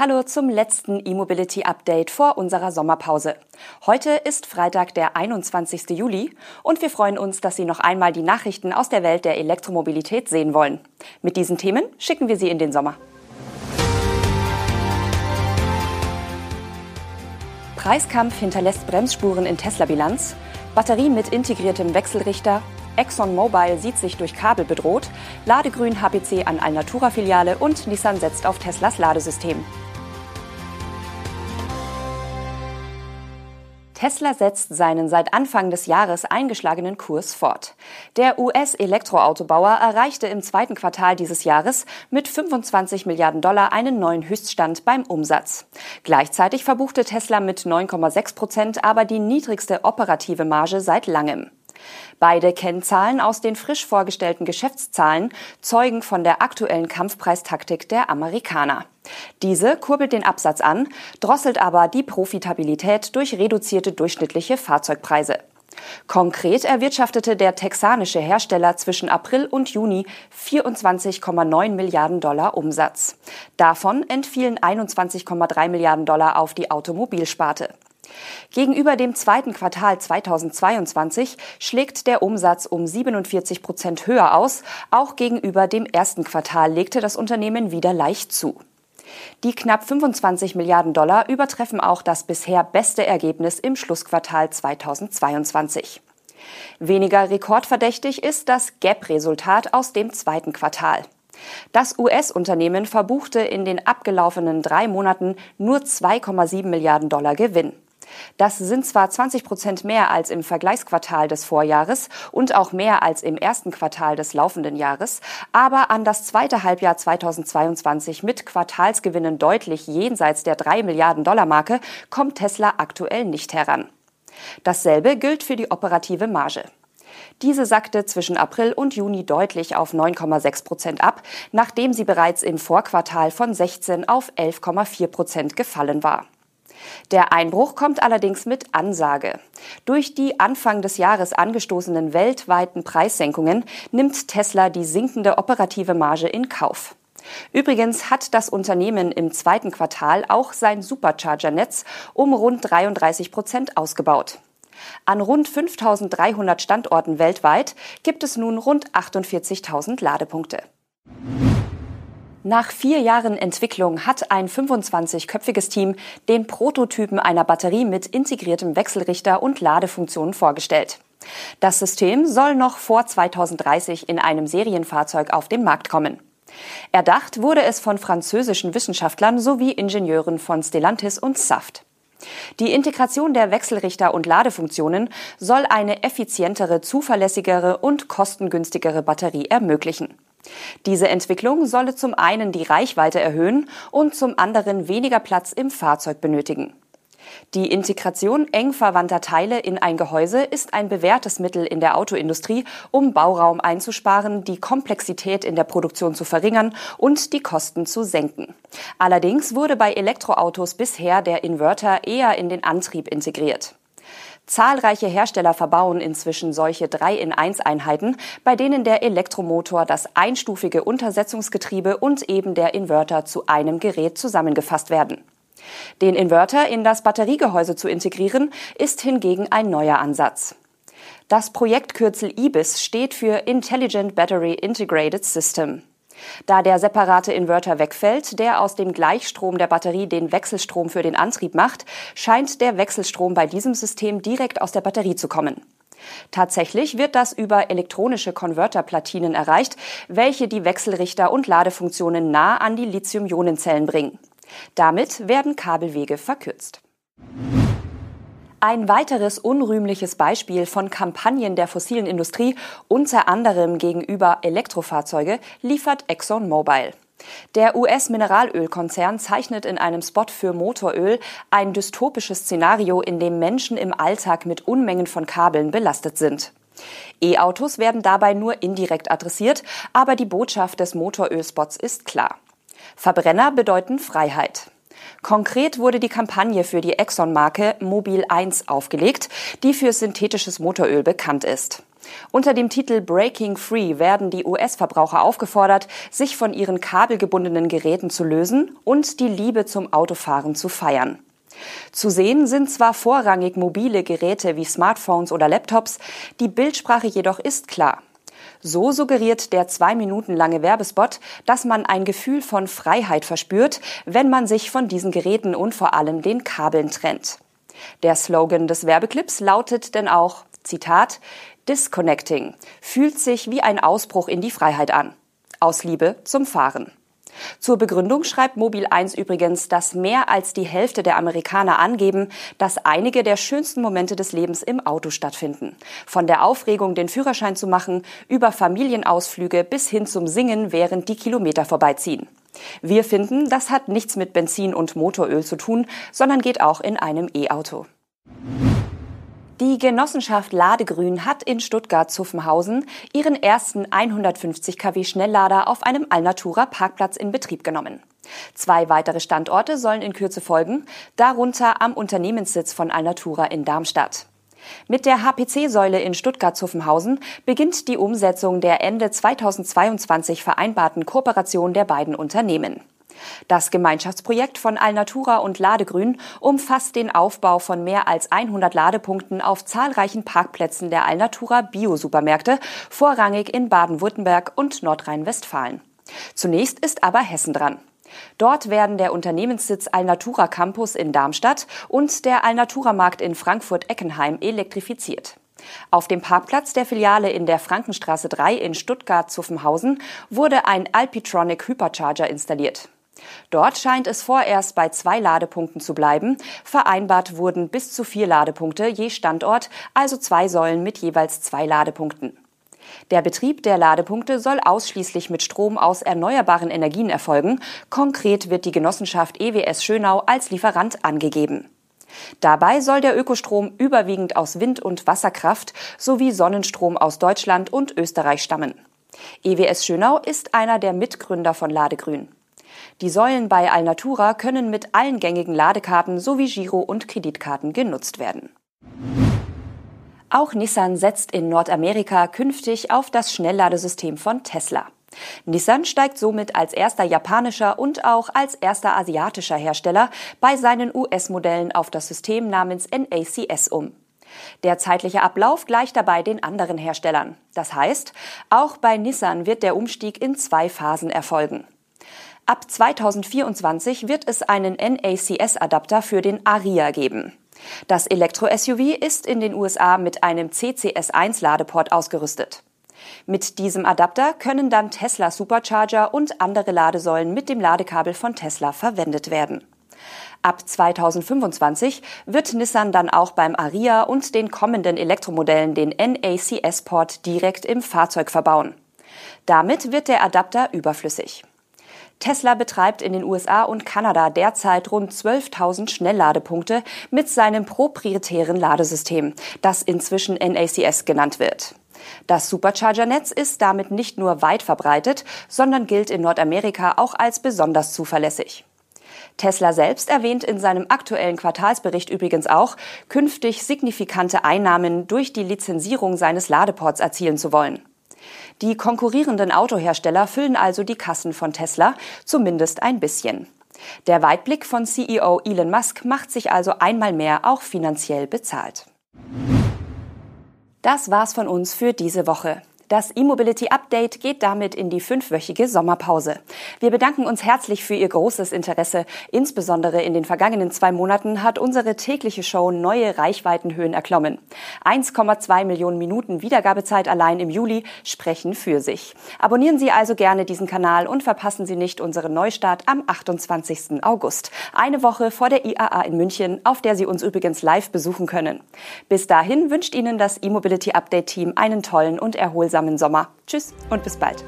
Hallo zum letzten E-Mobility Update vor unserer Sommerpause. Heute ist Freitag, der 21. Juli und wir freuen uns, dass Sie noch einmal die Nachrichten aus der Welt der Elektromobilität sehen wollen. Mit diesen Themen schicken wir Sie in den Sommer. Preiskampf hinterlässt Bremsspuren in Tesla-Bilanz, Batterie mit integriertem Wechselrichter, ExxonMobil sieht sich durch Kabel bedroht, Ladegrün HPC an Alnatura-Filiale und Nissan setzt auf Teslas Ladesystem. Tesla setzt seinen seit Anfang des Jahres eingeschlagenen Kurs fort. Der US-Elektroautobauer erreichte im zweiten Quartal dieses Jahres mit 25 Milliarden Dollar einen neuen Höchststand beim Umsatz. Gleichzeitig verbuchte Tesla mit 9,6 Prozent aber die niedrigste operative Marge seit langem. Beide Kennzahlen aus den frisch vorgestellten Geschäftszahlen zeugen von der aktuellen Kampfpreistaktik der Amerikaner. Diese kurbelt den Absatz an, drosselt aber die Profitabilität durch reduzierte durchschnittliche Fahrzeugpreise. Konkret erwirtschaftete der texanische Hersteller zwischen April und Juni 24,9 Milliarden Dollar Umsatz. Davon entfielen 21,3 Milliarden Dollar auf die Automobilsparte. Gegenüber dem zweiten Quartal 2022 schlägt der Umsatz um 47 Prozent höher aus. Auch gegenüber dem ersten Quartal legte das Unternehmen wieder leicht zu. Die knapp 25 Milliarden Dollar übertreffen auch das bisher beste Ergebnis im Schlussquartal 2022. Weniger rekordverdächtig ist das GAP-Resultat aus dem zweiten Quartal. Das US-Unternehmen verbuchte in den abgelaufenen drei Monaten nur 2,7 Milliarden Dollar Gewinn. Das sind zwar 20 Prozent mehr als im Vergleichsquartal des Vorjahres und auch mehr als im ersten Quartal des laufenden Jahres, aber an das zweite Halbjahr 2022 mit Quartalsgewinnen deutlich jenseits der 3 Milliarden Dollar Marke kommt Tesla aktuell nicht heran. Dasselbe gilt für die operative Marge. Diese sackte zwischen April und Juni deutlich auf 9,6 Prozent ab, nachdem sie bereits im Vorquartal von 16 auf 11,4 Prozent gefallen war. Der Einbruch kommt allerdings mit Ansage. Durch die Anfang des Jahres angestoßenen weltweiten Preissenkungen nimmt Tesla die sinkende operative Marge in Kauf. Übrigens hat das Unternehmen im zweiten Quartal auch sein Supercharger-Netz um rund 33 Prozent ausgebaut. An rund 5300 Standorten weltweit gibt es nun rund 48.000 Ladepunkte. Nach vier Jahren Entwicklung hat ein 25-köpfiges Team den Prototypen einer Batterie mit integriertem Wechselrichter und Ladefunktionen vorgestellt. Das System soll noch vor 2030 in einem Serienfahrzeug auf den Markt kommen. Erdacht wurde es von französischen Wissenschaftlern sowie Ingenieuren von Stellantis und Saft. Die Integration der Wechselrichter und Ladefunktionen soll eine effizientere, zuverlässigere und kostengünstigere Batterie ermöglichen. Diese Entwicklung solle zum einen die Reichweite erhöhen und zum anderen weniger Platz im Fahrzeug benötigen. Die Integration eng verwandter Teile in ein Gehäuse ist ein bewährtes Mittel in der Autoindustrie, um Bauraum einzusparen, die Komplexität in der Produktion zu verringern und die Kosten zu senken. Allerdings wurde bei Elektroautos bisher der Inverter eher in den Antrieb integriert. Zahlreiche Hersteller verbauen inzwischen solche 3-in-1-Einheiten, bei denen der Elektromotor, das einstufige Untersetzungsgetriebe und eben der Inverter zu einem Gerät zusammengefasst werden. Den Inverter in das Batteriegehäuse zu integrieren, ist hingegen ein neuer Ansatz. Das Projektkürzel IBIS steht für Intelligent Battery Integrated System. Da der separate Inverter wegfällt, der aus dem Gleichstrom der Batterie den Wechselstrom für den Antrieb macht, scheint der Wechselstrom bei diesem System direkt aus der Batterie zu kommen. Tatsächlich wird das über elektronische Konverterplatinen erreicht, welche die Wechselrichter und Ladefunktionen nah an die Lithium-Ionen-Zellen bringen. Damit werden Kabelwege verkürzt. Ein weiteres unrühmliches Beispiel von Kampagnen der fossilen Industrie, unter anderem gegenüber Elektrofahrzeuge, liefert ExxonMobil. Der US-Mineralölkonzern zeichnet in einem Spot für Motoröl ein dystopisches Szenario, in dem Menschen im Alltag mit Unmengen von Kabeln belastet sind. E-Autos werden dabei nur indirekt adressiert, aber die Botschaft des Motorölspots ist klar. Verbrenner bedeuten Freiheit. Konkret wurde die Kampagne für die Exxon-Marke Mobil 1 aufgelegt, die für synthetisches Motoröl bekannt ist. Unter dem Titel Breaking Free werden die US-Verbraucher aufgefordert, sich von ihren kabelgebundenen Geräten zu lösen und die Liebe zum Autofahren zu feiern. Zu sehen sind zwar vorrangig mobile Geräte wie Smartphones oder Laptops, die Bildsprache jedoch ist klar. So suggeriert der zwei Minuten lange Werbespot, dass man ein Gefühl von Freiheit verspürt, wenn man sich von diesen Geräten und vor allem den Kabeln trennt. Der Slogan des Werbeclips lautet denn auch, Zitat, Disconnecting, fühlt sich wie ein Ausbruch in die Freiheit an. Aus Liebe zum Fahren. Zur Begründung schreibt Mobil 1 übrigens, dass mehr als die Hälfte der Amerikaner angeben, dass einige der schönsten Momente des Lebens im Auto stattfinden. Von der Aufregung, den Führerschein zu machen, über Familienausflüge bis hin zum Singen, während die Kilometer vorbeiziehen. Wir finden, das hat nichts mit Benzin und Motoröl zu tun, sondern geht auch in einem E-Auto. Die Genossenschaft Ladegrün hat in Stuttgart-Zuffenhausen ihren ersten 150 kW Schnelllader auf einem Alnatura Parkplatz in Betrieb genommen. Zwei weitere Standorte sollen in Kürze folgen, darunter am Unternehmenssitz von Alnatura in Darmstadt. Mit der HPC-Säule in Stuttgart-Zuffenhausen beginnt die Umsetzung der Ende 2022 vereinbarten Kooperation der beiden Unternehmen. Das Gemeinschaftsprojekt von Alnatura und Ladegrün umfasst den Aufbau von mehr als 100 Ladepunkten auf zahlreichen Parkplätzen der Alnatura Bio-Supermärkte, vorrangig in Baden-Württemberg und Nordrhein-Westfalen. Zunächst ist aber Hessen dran. Dort werden der Unternehmenssitz Alnatura Campus in Darmstadt und der Alnatura Markt in Frankfurt-Eckenheim elektrifiziert. Auf dem Parkplatz der Filiale in der Frankenstraße 3 in Stuttgart-Zuffenhausen wurde ein Alpitronic Hypercharger installiert. Dort scheint es vorerst bei zwei Ladepunkten zu bleiben. Vereinbart wurden bis zu vier Ladepunkte je Standort, also zwei Säulen mit jeweils zwei Ladepunkten. Der Betrieb der Ladepunkte soll ausschließlich mit Strom aus erneuerbaren Energien erfolgen. Konkret wird die Genossenschaft EWS Schönau als Lieferant angegeben. Dabei soll der Ökostrom überwiegend aus Wind- und Wasserkraft sowie Sonnenstrom aus Deutschland und Österreich stammen. EWS Schönau ist einer der Mitgründer von Ladegrün. Die Säulen bei Alnatura können mit allen gängigen Ladekarten sowie Giro- und Kreditkarten genutzt werden. Auch Nissan setzt in Nordamerika künftig auf das Schnellladesystem von Tesla. Nissan steigt somit als erster japanischer und auch als erster asiatischer Hersteller bei seinen US-Modellen auf das System namens NACS um. Der zeitliche Ablauf gleicht dabei den anderen Herstellern. Das heißt, auch bei Nissan wird der Umstieg in zwei Phasen erfolgen. Ab 2024 wird es einen NACS-Adapter für den Aria geben. Das Elektro-SUV ist in den USA mit einem CCS1-Ladeport ausgerüstet. Mit diesem Adapter können dann Tesla Supercharger und andere Ladesäulen mit dem Ladekabel von Tesla verwendet werden. Ab 2025 wird Nissan dann auch beim Aria und den kommenden Elektromodellen den NACS-Port direkt im Fahrzeug verbauen. Damit wird der Adapter überflüssig. Tesla betreibt in den USA und Kanada derzeit rund 12.000 Schnellladepunkte mit seinem proprietären Ladesystem, das inzwischen NACS genannt wird. Das Supercharger-Netz ist damit nicht nur weit verbreitet, sondern gilt in Nordamerika auch als besonders zuverlässig. Tesla selbst erwähnt in seinem aktuellen Quartalsbericht übrigens auch, künftig signifikante Einnahmen durch die Lizenzierung seines Ladeports erzielen zu wollen. Die konkurrierenden Autohersteller füllen also die Kassen von Tesla, zumindest ein bisschen. Der Weitblick von CEO Elon Musk macht sich also einmal mehr auch finanziell bezahlt. Das war's von uns für diese Woche. Das E-Mobility Update geht damit in die fünfwöchige Sommerpause. Wir bedanken uns herzlich für Ihr großes Interesse. Insbesondere in den vergangenen zwei Monaten hat unsere tägliche Show neue Reichweitenhöhen erklommen. 1,2 Millionen Minuten Wiedergabezeit allein im Juli sprechen für sich. Abonnieren Sie also gerne diesen Kanal und verpassen Sie nicht unseren Neustart am 28. August. Eine Woche vor der IAA in München, auf der Sie uns übrigens live besuchen können. Bis dahin wünscht Ihnen das E-Mobility Update Team einen tollen und erholsamen gemeinsamen Sommer. Tschüss und bis bald.